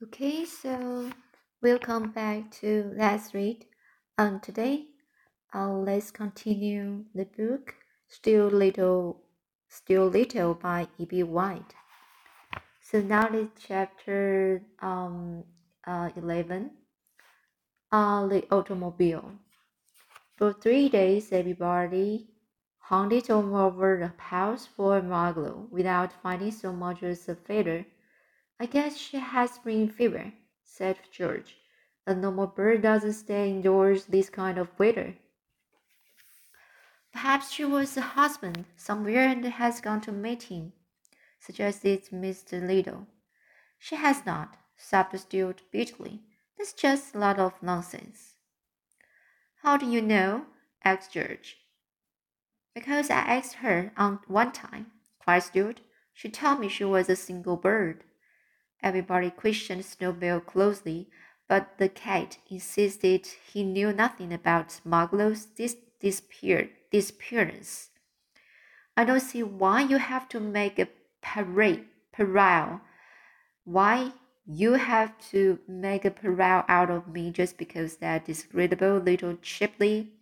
Okay, so welcome back to Let's Read. And today, uh, let's continue the book Stuart Little, Stuart Little by E.B. White. So now it's chapter um, uh, 11, uh, the automobile. For three days, everybody hunted all over the house for Margalo without finding so much as a feather. I guess she has spring fever, said George. A normal bird doesn't stay indoors this kind of weather. Perhaps she was a husband somewhere and has gone to meet him, suggested Mr. Little. She has not, sobbed Stuart bitterly. That's just a lot of nonsense. How do you know? asked George. Because I asked her on one time, cried Stuart. She told me she was a single bird. Everybody questioned Snowball closely, but the cat insisted he knew nothing about Margalo's dis- disappear- disappearance. I don't see why you have to make a parade, pariah. Why you have to make a pariah out of me just because that disagreeable little chippy,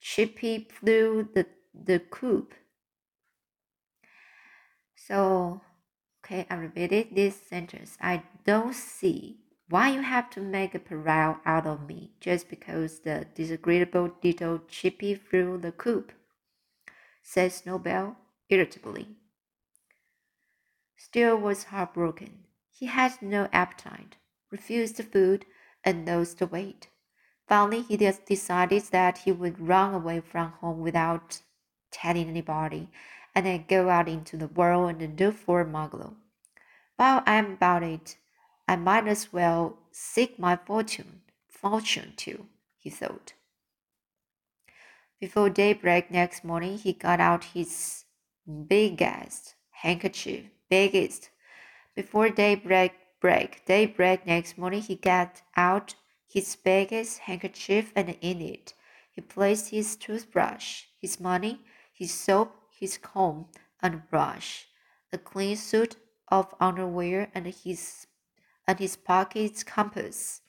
chippy flew the, the coop. So Okay, I repeated this sentence. I don't see why you have to make a pariah out of me just because the disagreeable little chippy flew the coop, said Snowball irritably. Stuart was heartbroken. He had no appetite, refused the food, and lost weight. Finally, he just decided that he would run away from home without telling anybody and then go out into the world and look for Margalo. While I'm about it, I might as well seek my fortune, fortune too, he thought. Before daybreak next morning, he got out his biggest handkerchief, biggest. Before daybreak, break, daybreak next morning, he got out his biggest handkerchief and in it he placed his toothbrush, his money, his soap, his comb and brush, a clean suit of underwear and his and his pocket compass.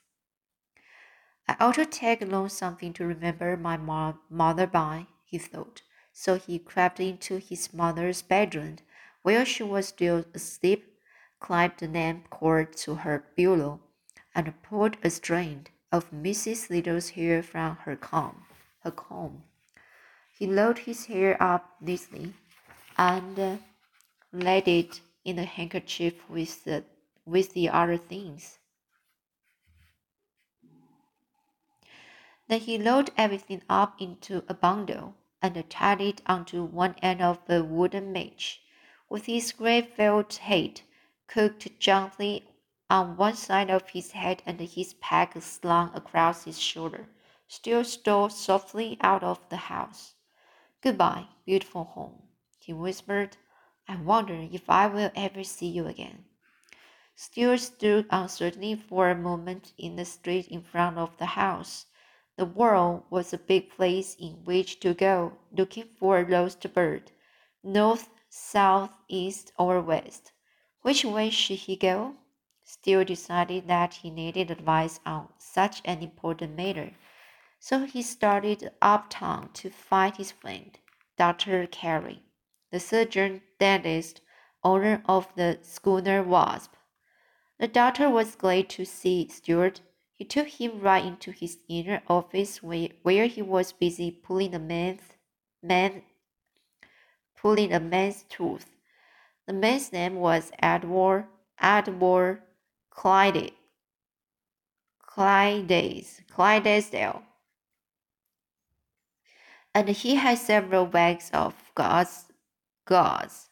I ought to take along something to remember my mo- mother by, he thought. So he crept into his mother's bedroom, where she was still asleep, climbed the lamp cord to her pillow, and pulled a strand of Mrs. Little's hair from her comb. Her comb. He rolled his hair up neatly and uh, laid it in the handkerchief with the with the other things. Then he rolled everything up into a bundle and tied it onto one end of a wooden match, with his grey felt hat cocked gently on one side of his head and his pack slung across his shoulder. Stuart stole softly out of the house. Goodbye, beautiful home, he whispered. I wonder if I will ever see you again. Stuart stood uncertainly for a moment in the street in front of the house. The world was a big place in which to go looking for a lost bird. North, south, east, or west. Which way should he go? Stuart decided that he needed advice on such an important matter. So he started uptown to find his friend, Dr. Carey, the surgeon dentist, owner of the schooner Wasp. The doctor was glad to see Stuart. He took him right into his inner office where, he was busy pulling a man's man pulling a man's tooth. The man's name was Edward Edward Clyde Clydes Clydesdale and he had several bags of gauze. gauze.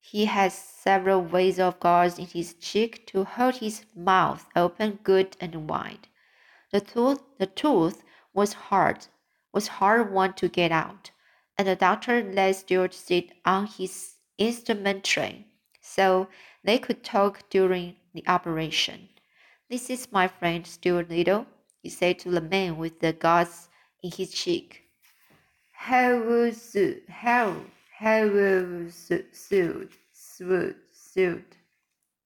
He had several ways of gauze in his cheek to hold his mouth open good and wide. The tooth, the tooth was hard, was hard one to get out, and the doctor let Stuart sit on his instrument tray so they could talk during the operation. This is my friend Stuart Little, he said to the man with the gauze in his cheek. Was how was suit suit suit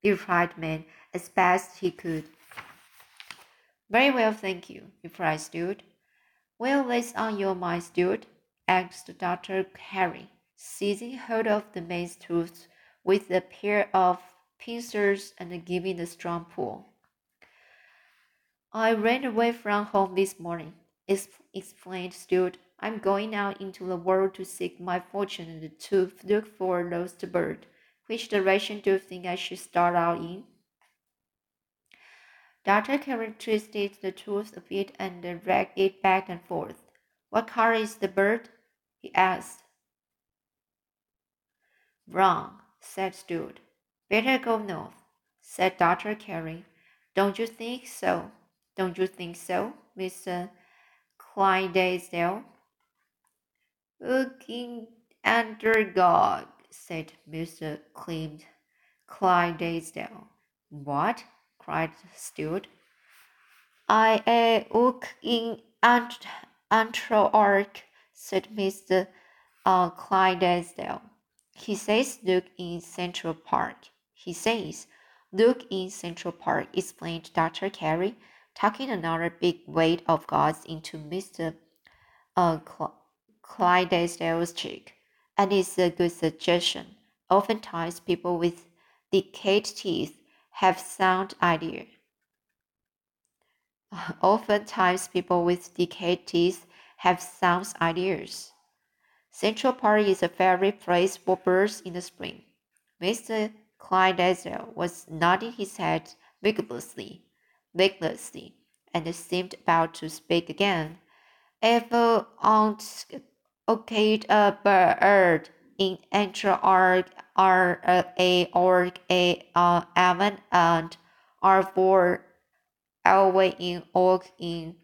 replied man as best he could. Very well, thank you, replied Stuart. Well, what's on your mind, Stuart? asked Dr. Carey, seizing hold of the man's tooth with a pair of pincers and giving a strong pull. I ran away from home this morning, explained Stuart. I'm going out into the world to seek my fortune and to look for a lost bird. Which direction do you think I should start out in? Dr. Carey twisted the tooth a bit and dragged it back and forth. What color is the bird? he asked. Brown, said Stuart. Better go north, said Dr. Carey. Don't you think so? Don't you think so, Mr. Clydesdale? Looking under God, said Mr. Clint Clydesdale. What? cried Stuart. I a look in ant Antro-Arc, said Mr. Uh, Clydesdale. He says look in Central Park. He says look in Central Park, explained Dr. Carey, tucking another big weight of gauze into Mr. Uh, Clydesdale's cheek. And it's a good suggestion. Oftentimes people with decayed teeth have sound ideas. Oftentimes, people with decayed teeth have sound ideas. Central Park is a favorite place for birds in the spring. Mr. Clydesdale was nodding his head vigorously, vigorously, and seemed about to speak again. Ever aunt okayed a bird in Arc are a org a uh, Evan and are for Elway in Org in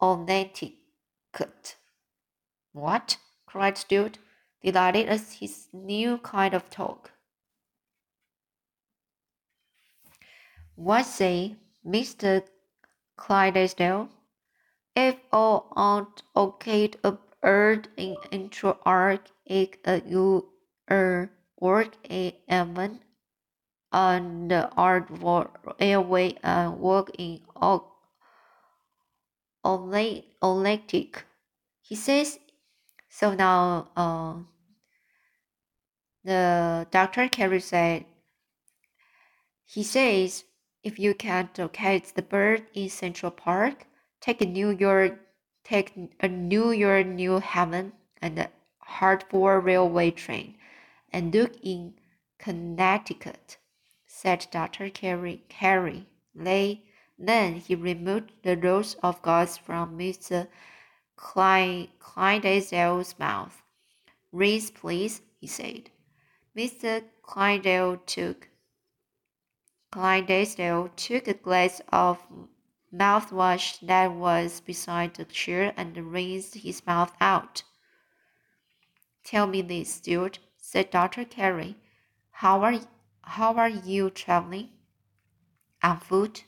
Connecticut. What? cried Stuart, delighted at his new kind of talk. What say, Mr. Clydesdale? If all aren't okay a bird in intro arc, it a you er work a Evan and art airway and work in Olympic. He says so now uh, the Dr. Carey said he says if you can't locate the bird in Central Park, take a New York take a New York New Haven and a Hartford railway train and look in Connecticut, said Dr. Carey. Carey. Then he removed the rolls of gauze from Mr. Klein, Clydesdale's mouth. Rinse, please, he said. Mr. Clydesdale took took a glass of mouthwash that was beside the chair and rinsed his mouth out. Tell me this, Stuart, said Dr. Carey. How are, how are you traveling? On foot?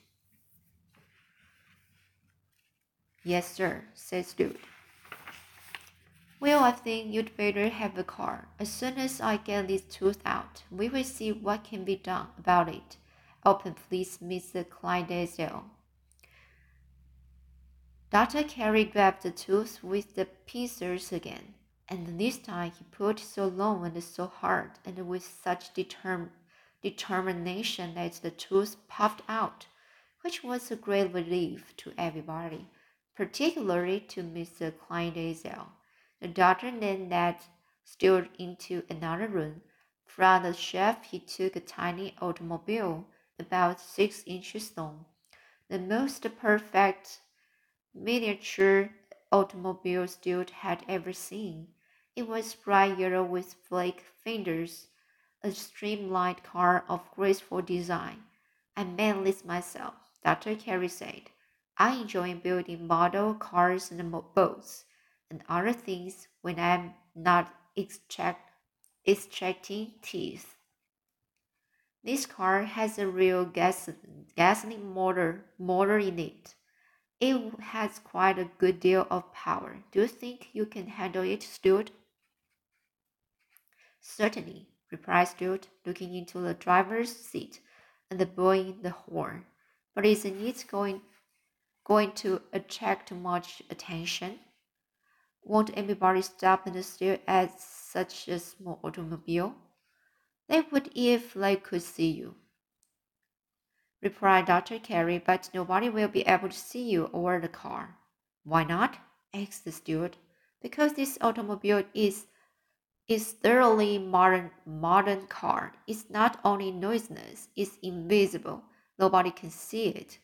Yes, sir, said Stuart. Well, I think you'd better have a car. As soon as I get this tooth out, we will see what can be done about it. Open, please, Mr. Clydesdale. Dr. Carey grabbed the tooth with the pincers again and this time he pulled so long and so hard and with such determ- determination that the tooth puffed out, which was a great relief to everybody, particularly to Mr. Clydesdale. The doctor then led Stuart into another room. From the shelf he took a tiny automobile about six inches long, the most perfect miniature automobile Stuart had ever seen. It was bright yellow with flake fenders, a streamlined car of graceful design. I made this myself, Dr. Carey said. I enjoy building model cars and boats and other things when I'm not extract, extracting teeth. This car has a real gas, gasoline motor, motor in it. It has quite a good deal of power. Do you think you can handle it, Stuart? Certainly, replied Stuart, looking into the driver's seat. and blowing the horn. But isn't it going going to attract much attention? Won't anybody stop and stare at such a small automobile? They would if they could see you, replied Dr. Carey, but nobody will be able to see you or the car. Why not? asked the Stuart. Because this automobile is is thoroughly modern modern car. It's not only noiseless, it's invisible. Nobody can see it.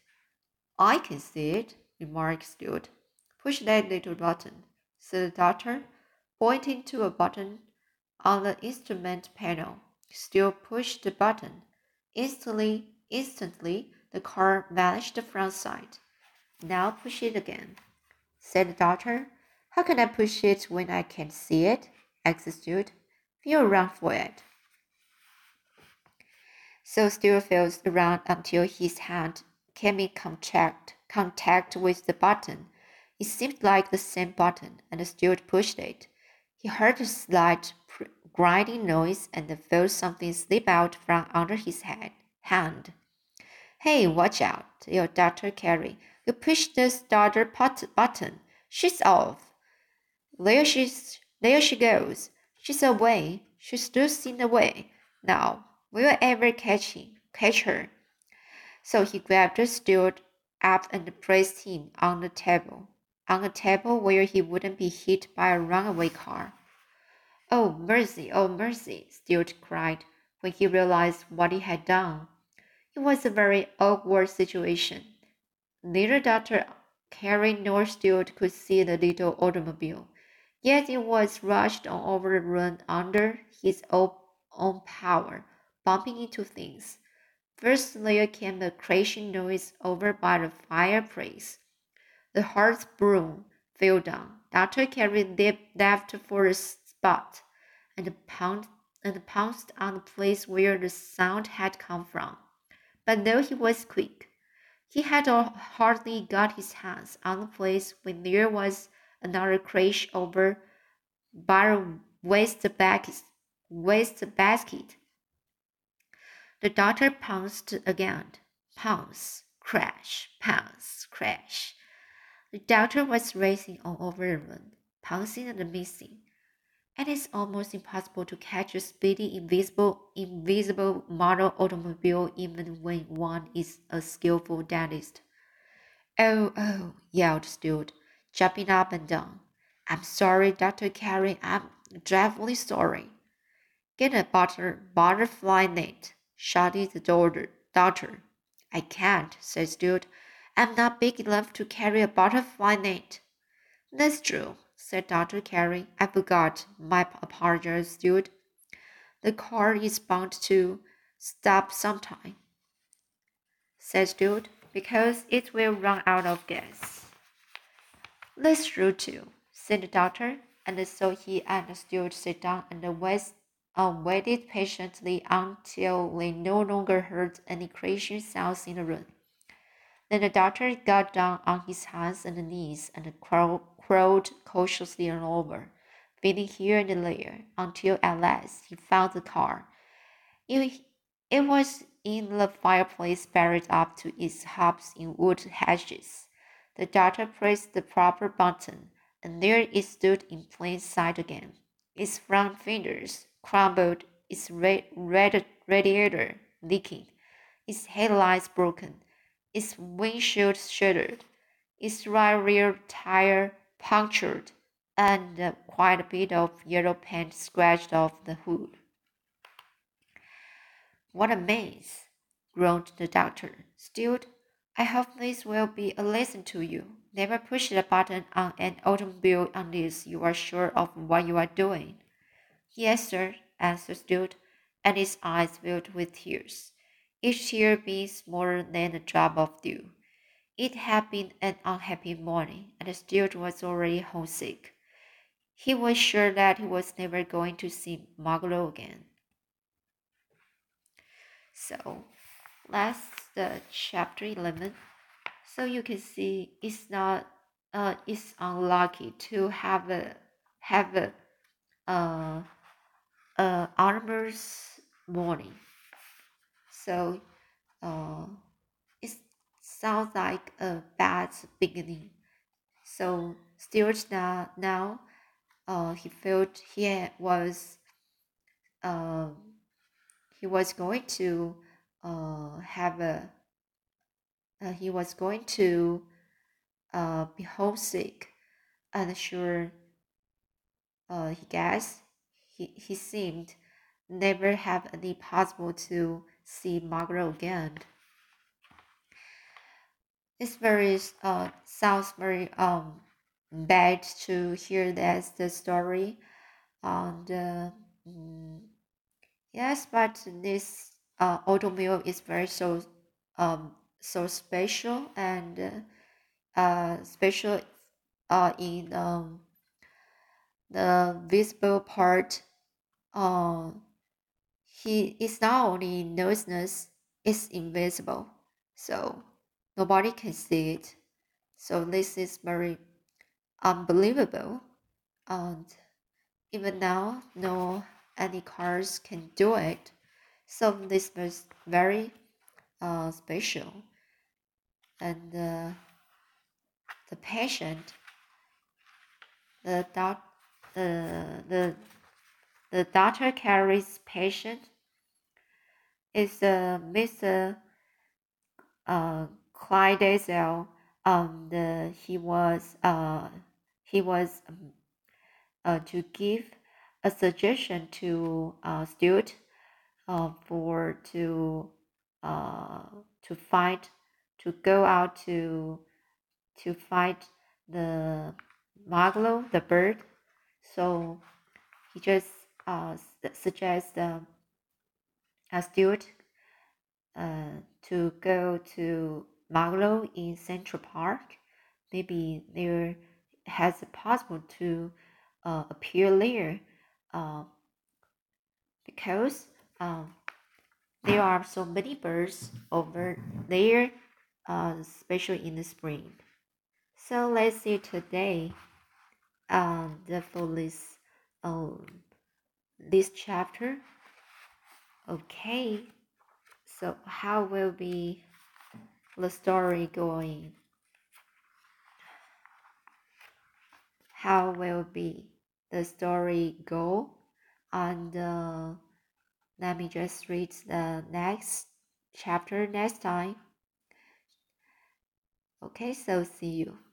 I can see it, remarked Stuart. Push that little button, said the doctor, pointing to a button on the instrument panel. Stuart pushed the button. Instantly, instantly, the car vanished from sight. Now push it again, said the doctor. How can I push it when I can't see it? asked Stuart. Feel around for it. So Stuart feels around until his hand came in contact, contact with the button. It seemed like the same button, and Stuart pushed it. He heard a slight grinding noise and felt something slip out from under his head, hand. Hey, watch out, yelled Dr. Carey. You pushed the starter pot button. She's off. There she's there she goes. She's away. She's in the way. Now, will you ever catch him, catch her? So he grabbed the Stuart up and placed him on the table, on a table where he wouldn't be hit by a runaway car. Oh, mercy, oh, mercy, Stuart cried when he realized what he had done. It was a very awkward situation. Neither Dr. Carey nor Stuart could see the little automobile, yet it was rushed on over the run under his own power, bumping into things. First there came the crashing noise over by the fireplace. The hearth broom fell down. Dr. Carey leapt for a spot and pounced, and pounced on the place where the sound had come from. But though he was quick, he had hardly got his hands on the place when there was another crash over by waste basket. Waste basket. The doctor pounced again. Pounce, crash, pounce, crash. The doctor was racing all over the room, pouncing and missing and it's almost impossible to catch a speedy invisible invisible model automobile even when one is a skillful dentist. Oh, oh, yelled Stuart, jumping up and down. I'm sorry, Dr. Carey, I'm dreadfully sorry. Get a butter, butterfly net, shouted the doctor. doctor. I can't, said Stuart. I'm not big enough to carry a butterfly net. That's true, said Dr. Carey. I forgot. My apologies, Stuart. The car is bound to stop sometime, said Stuart, because it will run out of gas. That's true too, said the doctor, and so he and Stuart sat down and wait, uh, waited patiently until they no longer heard any crashing sounds in the room. Then the doctor got down on his hands and knees and crawled crawled cautiously on over, feeling here and there, until at last he found the car. It, it was in the fireplace buried up to its hubs in wood hatches. The doctor pressed the proper button, and there it stood in plain sight again. Its front fenders crumbled, its red, red radiator leaking, its headlights broken, its windshield shattered, its right rear tire punctured, and quite a bit of yellow paint scratched off the hood. What a mess, groaned the doctor. Still, I hope this will be a lesson to you. Never push the button on an automobile unless you are sure of what you are doing. Yes, sir, answered Stuart, and his eyes filled with tears, each tear being smaller than a drop of dew. It had been an unhappy morning, and Stuart was already homesick. He was sure that he was never going to see Margalo again. So, that's the chapter 11. So you can see it's not, uh, it's unlucky to have a, have a, uh, uh, armor's morning. So, uh, sounds like a bad beginning. So Stuart now, now uh, he felt he was uh, he was going to uh, have a uh, he was going to uh, be homesick and sure uh, he guessed he, he seemed never have any possible to see Margaret again. It's very uh sounds very um bad to hear that the story, and uh, mm, yes, but this uh automobile is very so um so special and uh, uh special uh in um the visible part uh he is not only noiseless it's invisible. So nobody can see it. So this is very unbelievable. And even now no any cars can do it. So this was very uh, special. And uh, the patient the doc the the the doctor carries patient is uh, Mr. Uh, Clydesdale and uh, he was uh, he was um, uh, to give a suggestion to uh, Stuart uh, for to uh, to fight to go out to to fight the Margalo, the bird. So he just uh, suggests uh, uh, Stuart uh, to go to Margalo in Central Park. Maybe there has a possible to uh, appear there uh, because um, there are so many birds over there, uh, especially in the spring. So let's see today um, the for this um, this chapter. Okay, so how will be the story going? How will be the story go? And uh, let me just read the next chapter next time. Okay, so see you.